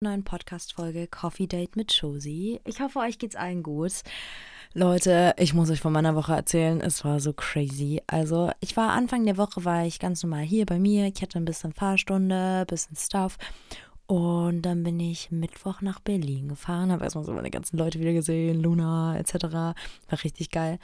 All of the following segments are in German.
neuen Podcast-Folge Coffee Date mit Josie. Ich hoffe, euch geht's allen gut. Leute, ich muss euch von meiner Woche erzählen. Es war so crazy. Also, ich war Anfang der Woche, war ich ganz normal hier bei mir. Ich hatte ein bisschen Fahrstunde, ein bisschen Stuff. Und dann bin ich Mittwoch nach Berlin gefahren, habe erstmal so meine ganzen Leute wieder gesehen, Luna etc. War richtig geil.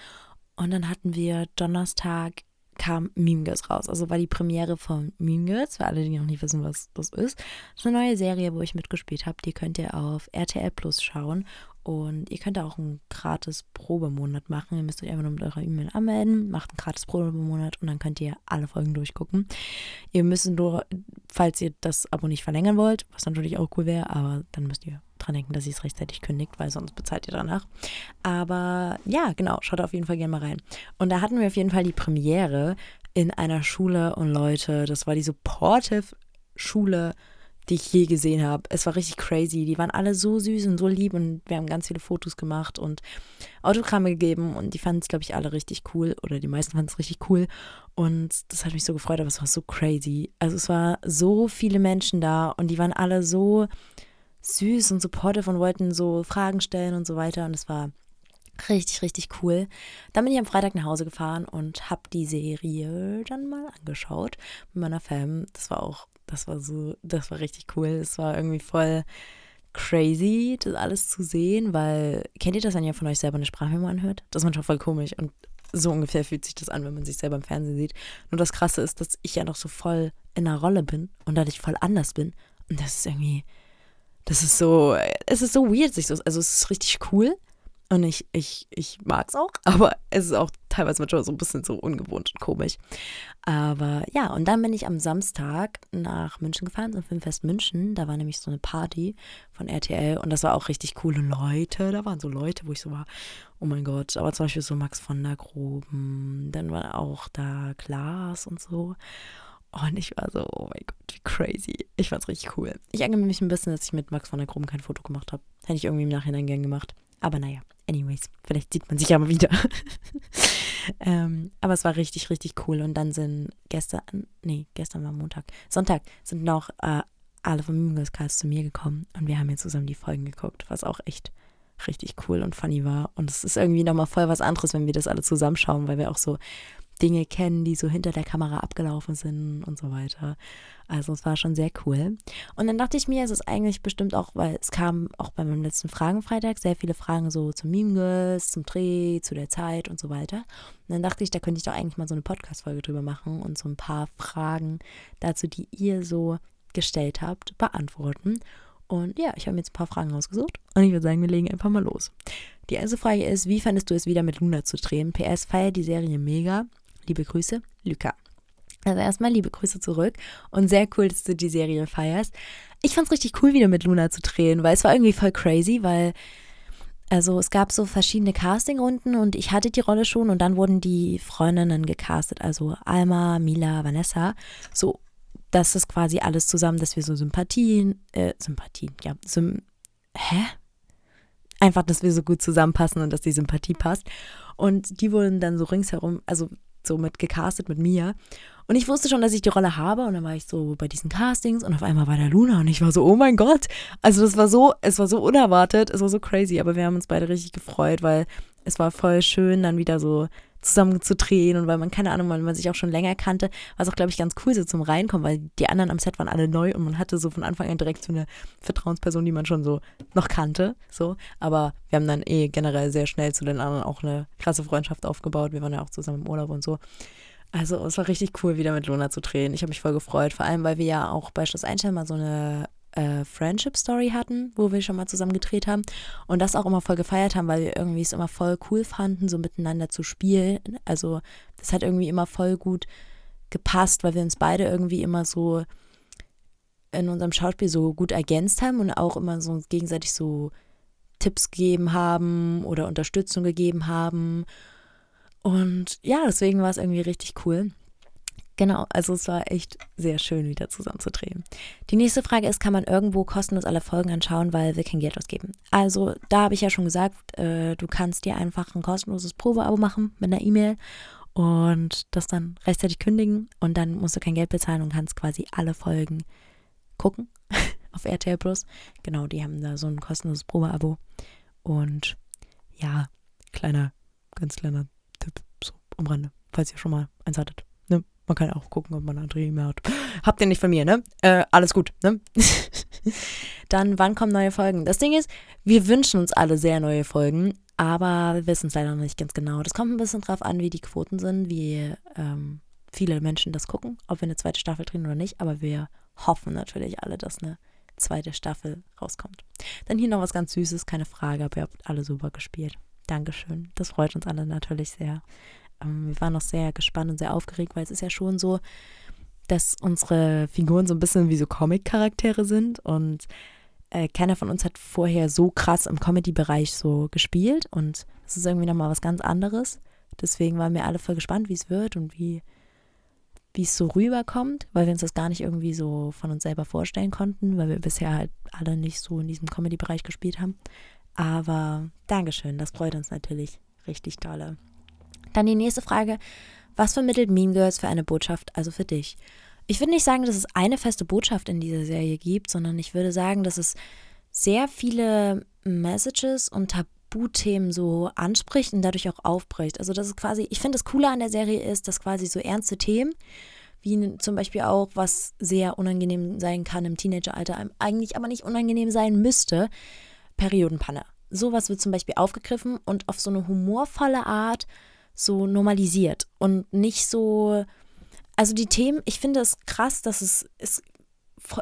Und dann hatten wir Donnerstag kam Meme Girls raus. Also war die Premiere von Meme Girls, für alle, die noch nicht wissen, was das ist. Das ist eine neue Serie, wo ich mitgespielt habe. Die könnt ihr auf RTL Plus schauen. Und ihr könnt auch einen gratis Probemonat machen. Ihr müsst euch einfach nur mit eurer E-Mail anmelden, macht einen gratis Probemonat und dann könnt ihr alle Folgen durchgucken. Ihr müsst nur, falls ihr das Abo nicht verlängern wollt, was natürlich auch cool wäre, aber dann müsst ihr dran denken, dass ihr es rechtzeitig kündigt, weil sonst bezahlt ihr danach. Aber ja, genau, schaut auf jeden Fall gerne mal rein. Und da hatten wir auf jeden Fall die Premiere in einer Schule und Leute, das war die Supportive Schule die ich je gesehen habe. Es war richtig crazy. Die waren alle so süß und so lieb und wir haben ganz viele Fotos gemacht und Autogramme gegeben und die fanden es, glaube ich, alle richtig cool oder die meisten fanden es richtig cool und das hat mich so gefreut, aber es war so crazy. Also es war so viele Menschen da und die waren alle so süß und supportive und wollten so Fragen stellen und so weiter und es war Richtig, richtig cool. Dann bin ich am Freitag nach Hause gefahren und habe die Serie dann mal angeschaut mit meiner Fam. Das war auch das war so, das war richtig cool. Es war irgendwie voll crazy, das alles zu sehen, weil, kennt ihr das, wenn ihr von euch selber eine Sprachmemo anhört? Das ist manchmal voll komisch und so ungefähr fühlt sich das an, wenn man sich selber im Fernsehen sieht. Nur das Krasse ist, dass ich ja noch so voll in einer Rolle bin und dadurch voll anders bin. Und das ist irgendwie, das ist so, es ist so weird, sich so, also es ist richtig cool, und ich, ich, ich mag es auch, aber es ist auch teilweise manchmal so ein bisschen so ungewohnt und komisch. Aber ja, und dann bin ich am Samstag nach München gefahren, zum Filmfest München. Da war nämlich so eine Party von RTL und das war auch richtig coole Leute. Da waren so Leute, wo ich so war, oh mein Gott. Aber zum Beispiel so Max von der Groben, dann war auch da Klaas und so. Und ich war so, oh mein Gott, wie crazy. Ich fand's richtig cool. Ich ärgere mich ein bisschen, dass ich mit Max von der Groben kein Foto gemacht habe. Hätte ich irgendwie im Nachhinein gern gemacht. Aber naja, anyways, vielleicht sieht man sich ja mal wieder. ähm, aber es war richtig, richtig cool. Und dann sind gestern, nee, gestern war Montag, Sonntag sind noch äh, alle vom Mimoscast zu mir gekommen und wir haben jetzt zusammen die Folgen geguckt, was auch echt richtig cool und funny war. Und es ist irgendwie nochmal voll was anderes, wenn wir das alle zusammenschauen, weil wir auch so Dinge kennen, die so hinter der Kamera abgelaufen sind und so weiter. Also es war schon sehr cool. Und dann dachte ich mir, es ist eigentlich bestimmt auch, weil es kam auch bei meinem letzten Fragenfreitag sehr viele Fragen so zum Meme Girls, zum Dreh, zu der Zeit und so weiter. Und dann dachte ich, da könnte ich doch eigentlich mal so eine Podcast-Folge drüber machen und so ein paar Fragen dazu, die ihr so gestellt habt, beantworten. Und ja, ich habe mir jetzt ein paar Fragen rausgesucht und ich würde sagen, wir legen einfach mal los. Die erste Frage ist, wie fandest du es wieder mit Luna zu drehen? PS feiert die Serie mega. Liebe Grüße, Luca. Also erstmal liebe Grüße zurück und sehr cool, dass du die Serie feierst. Ich fand es richtig cool, wieder mit Luna zu drehen, weil es war irgendwie voll crazy, weil also es gab so verschiedene Castingrunden und ich hatte die Rolle schon und dann wurden die Freundinnen gecastet, also Alma, Mila, Vanessa, so das ist quasi alles zusammen, dass wir so Sympathien, äh, Sympathien, ja, Sym hä? Einfach, dass wir so gut zusammenpassen und dass die Sympathie passt. Und die wurden dann so ringsherum, also so mit gecastet mit mir. Und ich wusste schon, dass ich die Rolle habe. Und dann war ich so bei diesen Castings und auf einmal war da Luna und ich war so, oh mein Gott. Also das war so, es war so unerwartet, es war so crazy, aber wir haben uns beide richtig gefreut, weil es war voll schön, dann wieder so zusammen zu drehen und weil man, keine Ahnung, weil man sich auch schon länger kannte, war es auch, glaube ich, ganz cool so zum Reinkommen, weil die anderen am Set waren alle neu und man hatte so von Anfang an direkt so eine Vertrauensperson, die man schon so noch kannte, so. Aber wir haben dann eh generell sehr schnell zu den anderen auch eine krasse Freundschaft aufgebaut. Wir waren ja auch zusammen im Urlaub und so. Also es war richtig cool, wieder mit Luna zu drehen. Ich habe mich voll gefreut, vor allem, weil wir ja auch bei Schloss Einstein mal so eine äh, Friendship Story hatten, wo wir schon mal zusammen gedreht haben und das auch immer voll gefeiert haben, weil wir irgendwie es immer voll cool fanden, so miteinander zu spielen. Also das hat irgendwie immer voll gut gepasst, weil wir uns beide irgendwie immer so in unserem Schauspiel so gut ergänzt haben und auch immer so gegenseitig so Tipps gegeben haben oder Unterstützung gegeben haben. Und ja, deswegen war es irgendwie richtig cool. Genau, also es war echt sehr schön, wieder zusammen zu drehen. Die nächste Frage ist, kann man irgendwo kostenlos alle Folgen anschauen, weil wir kein Geld ausgeben? Also da habe ich ja schon gesagt, äh, du kannst dir einfach ein kostenloses Probeabo machen mit einer E-Mail und das dann rechtzeitig kündigen und dann musst du kein Geld bezahlen und kannst quasi alle Folgen gucken. auf RTL Plus. Genau, die haben da so ein kostenloses Probeabo. Und ja, kleiner, ganz kleiner Tipp, so am Rande, falls ihr schon mal eins hattet. Man kann auch gucken, ob man mehr hat. Habt ihr nicht von mir, ne? Äh, alles gut, ne? Dann, wann kommen neue Folgen? Das Ding ist, wir wünschen uns alle sehr neue Folgen, aber wir wissen es leider noch nicht ganz genau. Das kommt ein bisschen drauf an, wie die Quoten sind, wie ähm, viele Menschen das gucken, ob wir eine zweite Staffel drehen oder nicht. Aber wir hoffen natürlich alle, dass eine zweite Staffel rauskommt. Dann hier noch was ganz Süßes, keine Frage, aber ihr habt alle super gespielt. Dankeschön. Das freut uns alle natürlich sehr. Ähm, wir waren noch sehr gespannt und sehr aufgeregt, weil es ist ja schon so, dass unsere Figuren so ein bisschen wie so Comic-Charaktere sind und äh, keiner von uns hat vorher so krass im Comedy-Bereich so gespielt und es ist irgendwie nochmal was ganz anderes. Deswegen waren wir alle voll gespannt, wie es wird und wie wie es so rüberkommt, weil wir uns das gar nicht irgendwie so von uns selber vorstellen konnten, weil wir bisher halt alle nicht so in diesem Comedy-Bereich gespielt haben. Aber Dankeschön, das freut uns natürlich richtig dolle. Dann die nächste Frage. Was vermittelt Mean Girls für eine Botschaft, also für dich? Ich würde nicht sagen, dass es eine feste Botschaft in dieser Serie gibt, sondern ich würde sagen, dass es sehr viele Messages und Tabuthemen so anspricht und dadurch auch aufbricht. Also das ist quasi, ich finde das Coole an der Serie ist, dass quasi so ernste Themen, wie zum Beispiel auch, was sehr unangenehm sein kann im Teenageralter, eigentlich aber nicht unangenehm sein müsste, Periodenpanne. Sowas wird zum Beispiel aufgegriffen und auf so eine humorvolle Art so normalisiert und nicht so. Also die Themen, ich finde es krass, dass es, es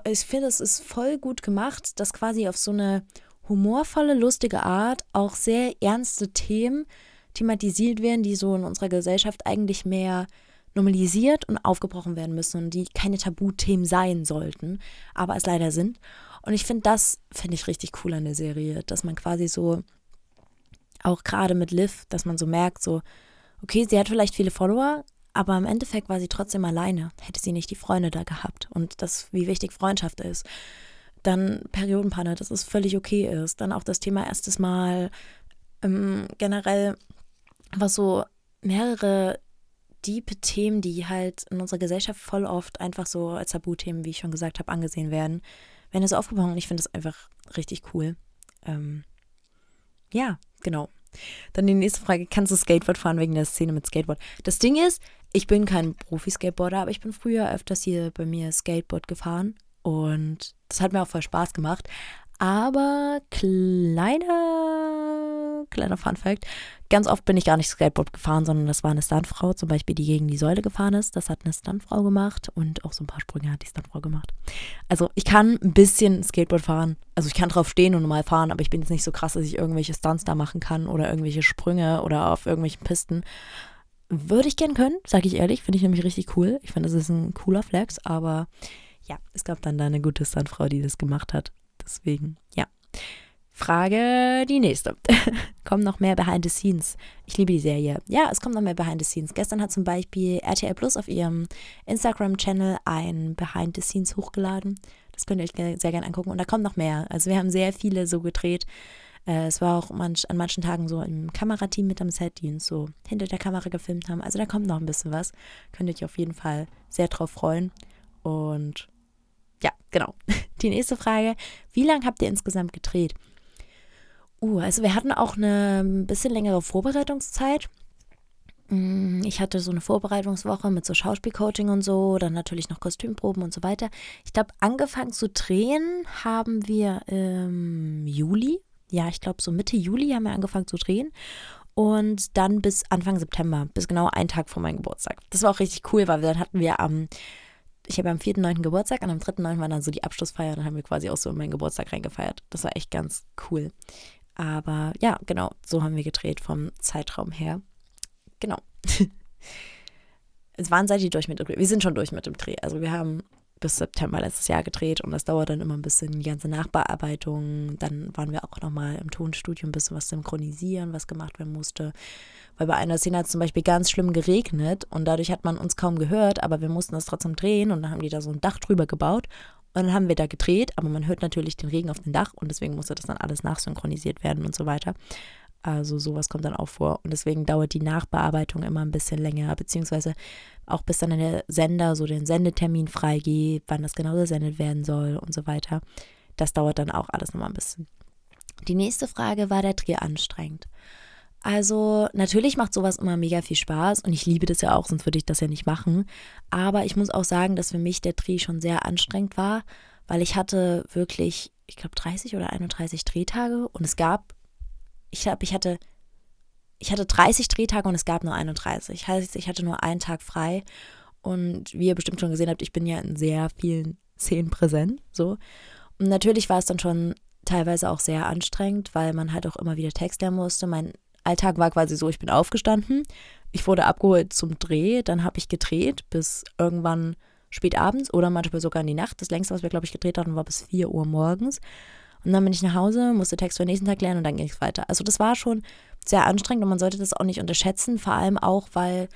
ich finde, es ist voll gut gemacht, dass quasi auf so eine humorvolle, lustige Art auch sehr ernste Themen thematisiert werden, die so in unserer Gesellschaft eigentlich mehr normalisiert und aufgebrochen werden müssen und die keine Tabuthemen sein sollten, aber es leider sind. Und ich finde, das finde ich richtig cool an der Serie, dass man quasi so, auch gerade mit Liv, dass man so merkt, so, okay, sie hat vielleicht viele Follower, aber im Endeffekt war sie trotzdem alleine, hätte sie nicht die Freunde da gehabt und das, wie wichtig Freundschaft ist. Dann Periodenpanne, dass es völlig okay ist. Dann auch das Thema erstes Mal. Ähm, generell, was so mehrere diepe Themen, die halt in unserer Gesellschaft voll oft einfach so als Tabuthemen, wie ich schon gesagt habe, angesehen werden, werden so aufgebaut und ich finde das einfach richtig cool. Ähm, ja, genau. Dann die nächste Frage: Kannst du Skateboard fahren wegen der Szene mit Skateboard? Das Ding ist, ich bin kein Profi-Skateboarder, aber ich bin früher öfters hier bei mir Skateboard gefahren und das hat mir auch voll Spaß gemacht. Aber kleiner, kleiner Fun Fact: Ganz oft bin ich gar nicht Skateboard gefahren, sondern das war eine Stuntfrau, zum Beispiel, die gegen die Säule gefahren ist. Das hat eine Stuntfrau gemacht und auch so ein paar Sprünge hat die Stuntfrau gemacht. Also ich kann ein bisschen Skateboard fahren. Also ich kann drauf stehen und normal fahren, aber ich bin jetzt nicht so krass, dass ich irgendwelche Stunts da machen kann oder irgendwelche Sprünge oder auf irgendwelchen Pisten. Würde ich gern können, sage ich ehrlich. Finde ich nämlich richtig cool. Ich finde, das ist ein cooler Flex, aber ja, es gab dann da eine gute Stuntfrau, die das gemacht hat. Deswegen, ja. Frage die nächste. kommen noch mehr Behind the Scenes? Ich liebe die Serie. Ja, es kommt noch mehr Behind the Scenes. Gestern hat zum Beispiel RTL Plus auf ihrem Instagram-Channel ein Behind the Scenes hochgeladen. Das könnt ihr euch sehr gerne angucken. Und da kommt noch mehr. Also wir haben sehr viele so gedreht. Äh, es war auch manch, an manchen Tagen so im Kamerateam mit am Set, die uns so hinter der Kamera gefilmt haben. Also da kommt noch ein bisschen was. Könnt ihr euch auf jeden Fall sehr drauf freuen. Und ja, genau. Die nächste Frage. Wie lange habt ihr insgesamt gedreht? Uh, also wir hatten auch eine bisschen längere Vorbereitungszeit. Mm, ich hatte so eine Vorbereitungswoche mit so Schauspielcoaching und so, dann natürlich noch Kostümproben und so weiter. Ich glaube, angefangen zu drehen haben wir im Juli. Ja, ich glaube, so Mitte Juli haben wir angefangen zu drehen. Und dann bis Anfang September, bis genau einen Tag vor meinem Geburtstag. Das war auch richtig cool, weil dann hatten wir am ich habe am 4.9. Geburtstag und am 3.9. war dann so die Abschlussfeier. Dann haben wir quasi auch so in meinen Geburtstag reingefeiert. Das war echt ganz cool. Aber ja, genau, so haben wir gedreht vom Zeitraum her. Genau. es waren seid ihr durch mit dem Dreh? Wir sind schon durch mit dem Dreh. Also wir haben bis September letztes Jahr gedreht und das dauert dann immer ein bisschen die ganze Nachbearbeitung. Dann waren wir auch nochmal im Tonstudio ein bisschen was synchronisieren, was gemacht werden musste. Weil bei einer Szene hat es zum Beispiel ganz schlimm geregnet und dadurch hat man uns kaum gehört, aber wir mussten das trotzdem drehen und dann haben die da so ein Dach drüber gebaut und dann haben wir da gedreht, aber man hört natürlich den Regen auf dem Dach und deswegen musste das dann alles nachsynchronisiert werden und so weiter. Also sowas kommt dann auch vor. Und deswegen dauert die Nachbearbeitung immer ein bisschen länger, beziehungsweise auch bis dann der Sender so den Sendetermin freigeht, wann das genau gesendet werden soll und so weiter. das dauert dann auch alles nochmal ein bisschen. Die nächste Frage, war der Dreh anstrengend? Also natürlich macht sowas immer mega viel Spaß und ich liebe das ja auch, sonst würde ich das ja nicht machen. Aber ich muss auch sagen, dass für mich der Dreh schon sehr anstrengend war, weil ich hatte wirklich, ich glaube 30 oder 31 Drehtage und es gab, ich glaube, ich hatte, ich hatte 30 Drehtage und es gab nur 31. Heißt, ich hatte nur einen Tag frei und wie ihr bestimmt schon gesehen habt, ich bin ja in sehr vielen Szenen präsent, so. Und natürlich war es dann schon teilweise auch sehr anstrengend, weil man halt auch immer wieder Text lernen musste. Mein Alltag war quasi so, ich bin aufgestanden, ich wurde abgeholt zum Dreh, dann habe ich gedreht bis irgendwann spät abends oder manchmal sogar in die Nacht. Das längste, was wir, glaube ich, gedreht hatten, war bis 4 Uhr morgens. Und dann bin ich nach Hause, musste Text für den nächsten Tag lernen und dann ging es weiter. Also das war schon sehr anstrengend und man sollte das auch nicht unterschätzen, vor allem auch, weil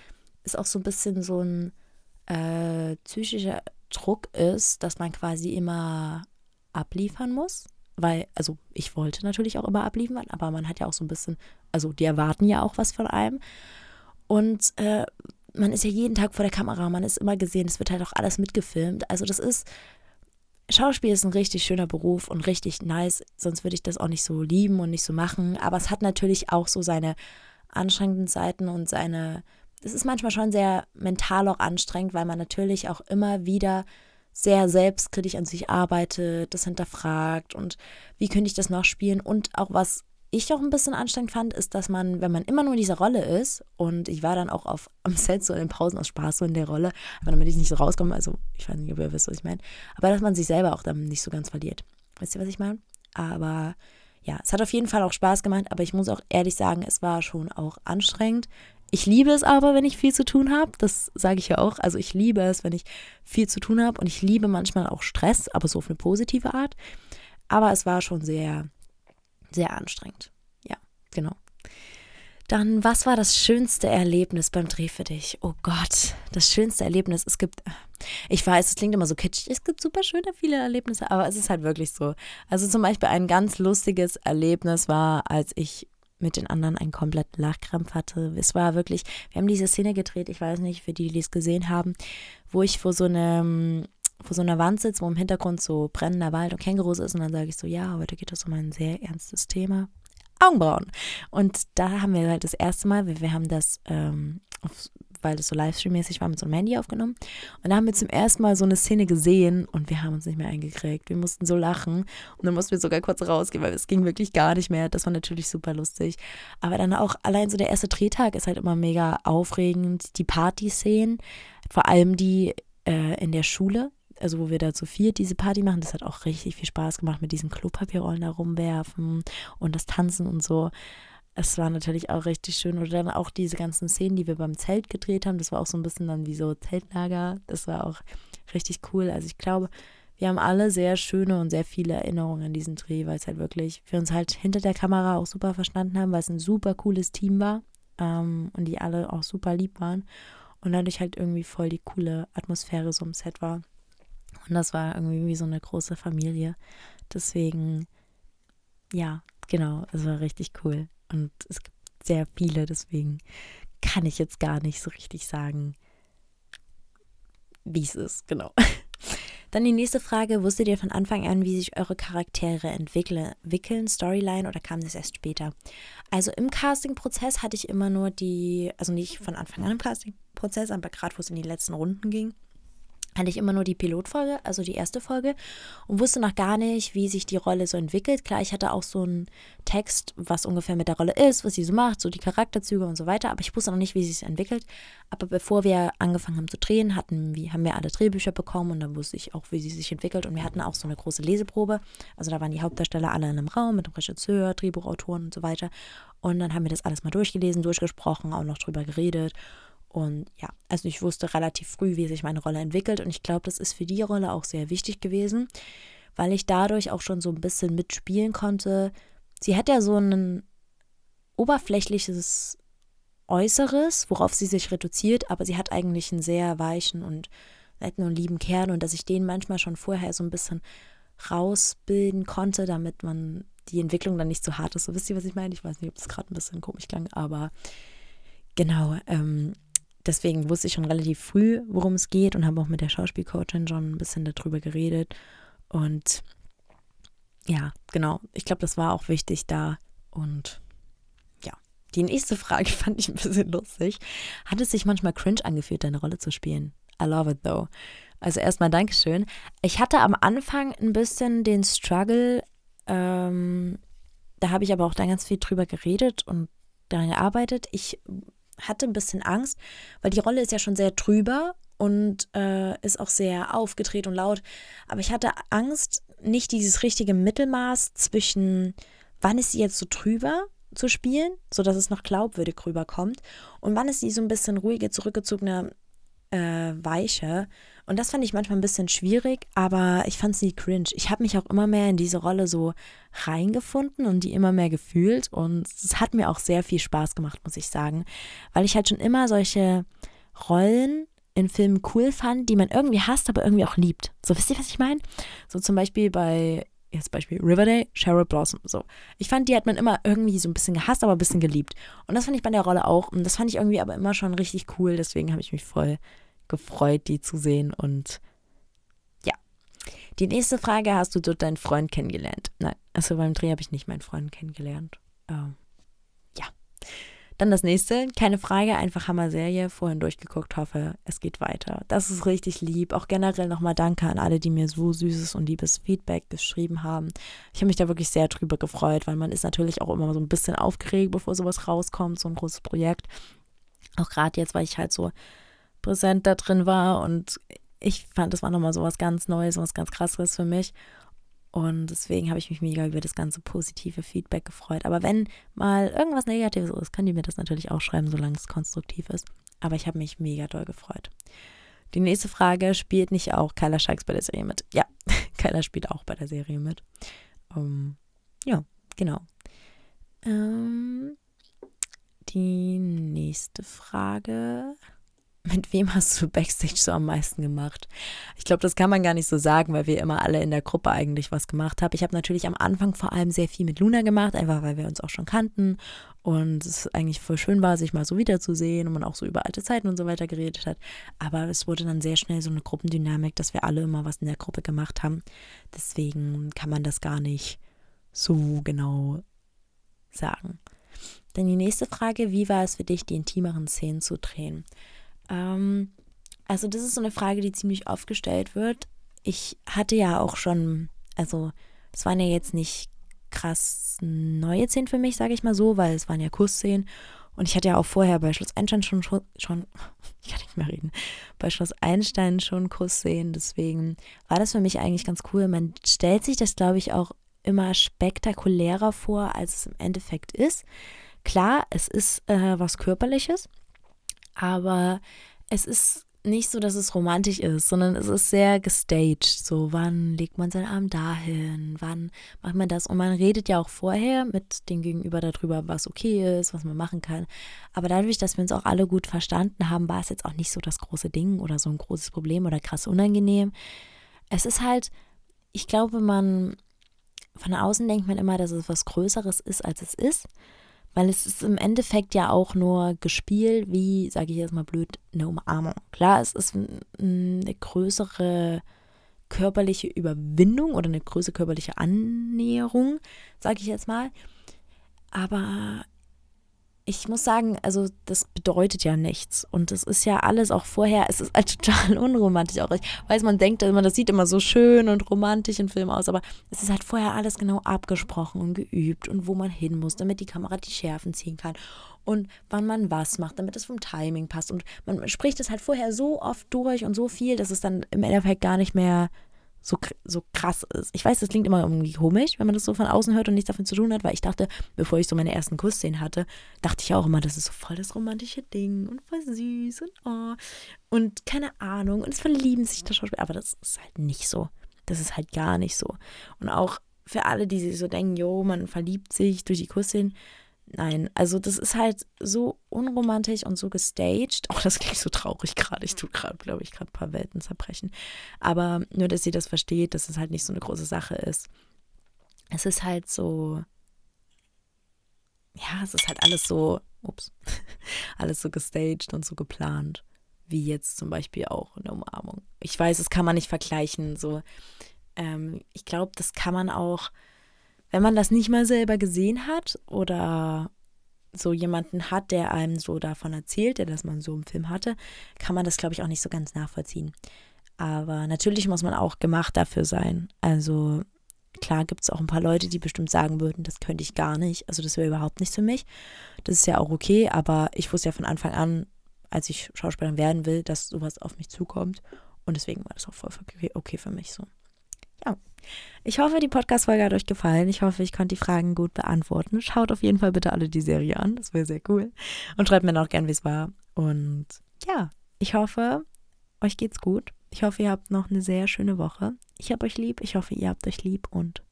es auch so ein bisschen so ein äh, psychischer Druck ist, dass man quasi immer abliefern muss weil, also ich wollte natürlich auch immer abliefern, aber man hat ja auch so ein bisschen, also die erwarten ja auch was von einem. Und äh, man ist ja jeden Tag vor der Kamera, man ist immer gesehen, es wird halt auch alles mitgefilmt. Also das ist, Schauspiel ist ein richtig schöner Beruf und richtig nice, sonst würde ich das auch nicht so lieben und nicht so machen. Aber es hat natürlich auch so seine anstrengenden Seiten und seine, es ist manchmal schon sehr mental auch anstrengend, weil man natürlich auch immer wieder sehr selbstkritisch an sich arbeitet, das hinterfragt und wie könnte ich das noch spielen und auch was ich auch ein bisschen anstrengend fand, ist, dass man, wenn man immer nur in dieser Rolle ist, und ich war dann auch auf, am Set so in den Pausen aus Spaß so in der Rolle, aber damit ich nicht so rauskomme, also ich weiß nicht, ob ihr wisst, was ich meine, aber dass man sich selber auch dann nicht so ganz verliert. Wisst ihr, was ich meine? Aber ja, es hat auf jeden Fall auch Spaß gemacht, aber ich muss auch ehrlich sagen, es war schon auch anstrengend. Ich liebe es aber, wenn ich viel zu tun habe. Das sage ich ja auch. Also ich liebe es, wenn ich viel zu tun habe und ich liebe manchmal auch Stress, aber so auf eine positive Art. Aber es war schon sehr, sehr anstrengend. Ja, genau. Dann, was war das schönste Erlebnis beim Dreh für dich? Oh Gott, das schönste Erlebnis. Es gibt, ich weiß, es klingt immer so kitschig, es gibt super schöne viele Erlebnisse, aber es ist halt wirklich so. Also zum Beispiel ein ganz lustiges Erlebnis war, als ich mit den anderen einen kompletten Lachkrampf hatte. Es war wirklich, wir haben diese Szene gedreht, ich weiß nicht, für die, die es gesehen haben, wo ich vor so einem vor so einer Wand sitze, wo im Hintergrund so brennender Wald und Kängurus ist und dann sage ich so, ja, heute geht es um ein sehr ernstes Thema. Augenbrauen. Und da haben wir halt das erste Mal, wir, wir haben das ähm, auf weil das so Livestream-mäßig war, mit so einem Handy aufgenommen. Und da haben wir zum ersten Mal so eine Szene gesehen und wir haben uns nicht mehr eingekriegt. Wir mussten so lachen und dann mussten wir sogar kurz rausgehen, weil es ging wirklich gar nicht mehr. Das war natürlich super lustig. Aber dann auch allein so der erste Drehtag ist halt immer mega aufregend. Die Party-Szenen, vor allem die äh, in der Schule, also wo wir da zu viert diese Party machen, das hat auch richtig viel Spaß gemacht mit diesen Klopapierrollen da rumwerfen und das Tanzen und so es war natürlich auch richtig schön. Oder dann auch diese ganzen Szenen, die wir beim Zelt gedreht haben. Das war auch so ein bisschen dann wie so Zeltlager. Das war auch richtig cool. Also ich glaube, wir haben alle sehr schöne und sehr viele Erinnerungen an diesen Dreh, weil es halt wirklich, wir uns halt hinter der Kamera auch super verstanden haben, weil es ein super cooles Team war ähm, und die alle auch super lieb waren und dadurch halt irgendwie voll die coole Atmosphäre so im Set war. Und das war irgendwie wie so eine große Familie. Deswegen, ja, genau, es war richtig cool. Und es gibt sehr viele, deswegen kann ich jetzt gar nicht so richtig sagen, wie es ist, genau. Dann die nächste Frage, wusstet ihr von Anfang an, wie sich eure Charaktere entwickeln, Storyline oder kam das erst später? Also im Casting-Prozess hatte ich immer nur die, also nicht von Anfang an im Casting-Prozess, aber gerade wo es in die letzten Runden ging, hatte ich immer nur die Pilotfolge, also die erste Folge und wusste noch gar nicht, wie sich die Rolle so entwickelt. Klar, ich hatte auch so einen Text, was ungefähr mit der Rolle ist, was sie so macht, so die Charakterzüge und so weiter, aber ich wusste noch nicht, wie sie sich entwickelt. Aber bevor wir angefangen haben zu drehen, hatten wir, haben wir alle Drehbücher bekommen und dann wusste ich auch, wie sie sich entwickelt und wir hatten auch so eine große Leseprobe. Also da waren die Hauptdarsteller alle in einem Raum mit dem Regisseur, Drehbuchautoren und so weiter und dann haben wir das alles mal durchgelesen, durchgesprochen, auch noch drüber geredet und ja, also ich wusste relativ früh, wie sich meine Rolle entwickelt. Und ich glaube, das ist für die Rolle auch sehr wichtig gewesen, weil ich dadurch auch schon so ein bisschen mitspielen konnte. Sie hat ja so ein oberflächliches Äußeres, worauf sie sich reduziert, aber sie hat eigentlich einen sehr weichen und netten und lieben Kern und dass ich den manchmal schon vorher so ein bisschen rausbilden konnte, damit man die Entwicklung dann nicht so hart ist. So wisst ihr, was ich meine? Ich weiß nicht, ob das gerade ein bisschen komisch klang, aber genau, ähm, deswegen wusste ich schon relativ früh, worum es geht und habe auch mit der Schauspielcoachin schon ein bisschen darüber geredet. Und ja, genau. Ich glaube, das war auch wichtig da. Und ja, die nächste Frage fand ich ein bisschen lustig. Hat es sich manchmal cringe angefühlt, deine Rolle zu spielen? I love it though. Also erstmal Dankeschön. Ich hatte am Anfang ein bisschen den Struggle, ähm, da habe ich aber auch dann ganz viel drüber geredet und daran gearbeitet. Ich hatte ein bisschen Angst, weil die Rolle ist ja schon sehr drüber und äh, ist auch sehr aufgedreht und laut. Aber ich hatte Angst, nicht dieses richtige Mittelmaß zwischen, wann ist sie jetzt so drüber zu spielen, sodass es noch glaubwürdig rüberkommt, und wann ist sie so ein bisschen ruhige, zurückgezogene, äh, weiche. Und das fand ich manchmal ein bisschen schwierig, aber ich fand sie cringe. Ich habe mich auch immer mehr in diese Rolle so reingefunden und die immer mehr gefühlt. Und es hat mir auch sehr viel Spaß gemacht, muss ich sagen, weil ich halt schon immer solche Rollen in Filmen cool fand, die man irgendwie hasst, aber irgendwie auch liebt. So, wisst ihr, was ich meine? So zum Beispiel bei, jetzt Beispiel Riverdale, Cheryl Blossom. So, ich fand, die hat man immer irgendwie so ein bisschen gehasst, aber ein bisschen geliebt. Und das fand ich bei der Rolle auch. Und das fand ich irgendwie aber immer schon richtig cool. Deswegen habe ich mich voll gefreut, die zu sehen. Und ja. Die nächste Frage: Hast du dort deinen Freund kennengelernt? Nein, also beim Dreh habe ich nicht meinen Freund kennengelernt. Ähm, ja. Dann das nächste, keine Frage, einfach Hammer-Serie, vorhin durchgeguckt, hoffe, es geht weiter. Das ist richtig lieb. Auch generell nochmal Danke an alle, die mir so süßes und liebes Feedback geschrieben haben. Ich habe mich da wirklich sehr drüber gefreut, weil man ist natürlich auch immer so ein bisschen aufgeregt, bevor sowas rauskommt, so ein großes Projekt. Auch gerade jetzt, weil ich halt so präsent da drin war und ich fand, das war nochmal so was ganz Neues, was ganz krasses für mich. Und deswegen habe ich mich mega über das ganze positive Feedback gefreut. Aber wenn mal irgendwas Negatives ist, könnt ihr mir das natürlich auch schreiben, solange es konstruktiv ist. Aber ich habe mich mega doll gefreut. Die nächste Frage: Spielt nicht auch Kyla Scheiks bei der Serie mit? Ja, Kyla spielt auch bei der Serie mit. Um, ähm, ja, genau. Ähm, die nächste Frage mit wem hast du Backstage so am meisten gemacht? Ich glaube, das kann man gar nicht so sagen, weil wir immer alle in der Gruppe eigentlich was gemacht haben. Ich habe natürlich am Anfang vor allem sehr viel mit Luna gemacht, einfach weil wir uns auch schon kannten und es eigentlich voll schön war, sich mal so wiederzusehen und man auch so über alte Zeiten und so weiter geredet hat. Aber es wurde dann sehr schnell so eine Gruppendynamik, dass wir alle immer was in der Gruppe gemacht haben. Deswegen kann man das gar nicht so genau sagen. Dann die nächste Frage, wie war es für dich, die intimeren Szenen zu drehen? Ähm, also das ist so eine Frage, die ziemlich oft gestellt wird. Ich hatte ja auch schon, also es waren ja jetzt nicht krass neue Szenen für mich, sage ich mal so, weil es waren ja Kussszenen. Und ich hatte ja auch vorher bei Schloss Einstein schon, schon, ich kann nicht mehr reden, bei Schloss Einstein schon Kussszenen. Deswegen war das für mich eigentlich ganz cool. Man stellt sich das, glaube ich, auch immer spektakulärer vor, als es im Endeffekt ist. Klar, es ist äh, was Körperliches, aber es ist nicht so, dass es romantisch ist, sondern es ist sehr gestaged. So, wann legt man seinen Arm dahin? Wann macht man das? Und man redet ja auch vorher mit dem Gegenüber darüber, was okay ist, was man machen kann. Aber dadurch, dass wir uns auch alle gut verstanden haben, war es jetzt auch nicht so das große Ding oder so ein großes Problem oder krass unangenehm. Es ist halt, ich glaube, man, von außen denkt man immer, dass es was Größeres ist, als es ist. Weil es ist im Endeffekt ja auch nur gespielt, wie, sage ich jetzt mal blöd, eine Umarmung. Klar, es ist eine größere körperliche Überwindung oder eine größere körperliche Annäherung, sage ich jetzt mal. Aber ich muss sagen, also das bedeutet ja nichts. Und es ist ja alles auch vorher, es ist halt total unromantisch auch. Ich weiß, man denkt immer, das sieht immer so schön und romantisch in Filmen aus, aber es ist halt vorher alles genau abgesprochen und geübt und wo man hin muss, damit die Kamera die Schärfen ziehen kann und wann man was macht, damit es vom Timing passt. Und man spricht es halt vorher so oft durch und so viel, dass es dann im Endeffekt gar nicht mehr so, so krass ist. Ich weiß, das klingt immer irgendwie komisch, wenn man das so von außen hört und nichts davon zu tun hat, weil ich dachte, bevor ich so meine ersten Kussszenen hatte, dachte ich auch immer, das ist so voll das romantische Ding und voll süß und oh. Und keine Ahnung. Und es verlieben sich das Schauspieler. Aber das ist halt nicht so. Das ist halt gar nicht so. Und auch für alle, die sich so denken, jo, man verliebt sich durch die Kussszenen, Nein, also das ist halt so unromantisch und so gestaged. Oh, das klingt so traurig gerade. Ich tue gerade, glaube ich, gerade ein paar Welten zerbrechen. Aber nur, dass ihr das versteht, dass es halt nicht so eine große Sache ist. Es ist halt so, ja, es ist halt alles so, ups, alles so gestaged und so geplant, wie jetzt zum Beispiel auch eine Umarmung. Ich weiß, das kann man nicht vergleichen. So, ähm, ich glaube, das kann man auch wenn man das nicht mal selber gesehen hat oder so jemanden hat, der einem so davon erzählt, der das man so im Film hatte, kann man das, glaube ich, auch nicht so ganz nachvollziehen. Aber natürlich muss man auch gemacht dafür sein. Also klar gibt es auch ein paar Leute, die bestimmt sagen würden, das könnte ich gar nicht. Also das wäre überhaupt nichts für mich. Das ist ja auch okay, aber ich wusste ja von Anfang an, als ich Schauspielerin werden will, dass sowas auf mich zukommt. Und deswegen war das auch voll okay für mich so. Ich hoffe, die Podcast-Folge hat euch gefallen. Ich hoffe, ich konnte die Fragen gut beantworten. Schaut auf jeden Fall bitte alle die Serie an. Das wäre sehr cool. Und schreibt mir noch gern, wie es war. Und ja, ich hoffe, euch geht's gut. Ich hoffe, ihr habt noch eine sehr schöne Woche. Ich hab euch lieb. Ich hoffe, ihr habt euch lieb. Und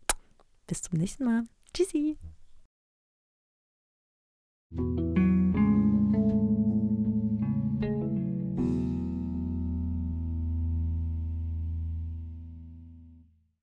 bis zum nächsten Mal. Tschüssi.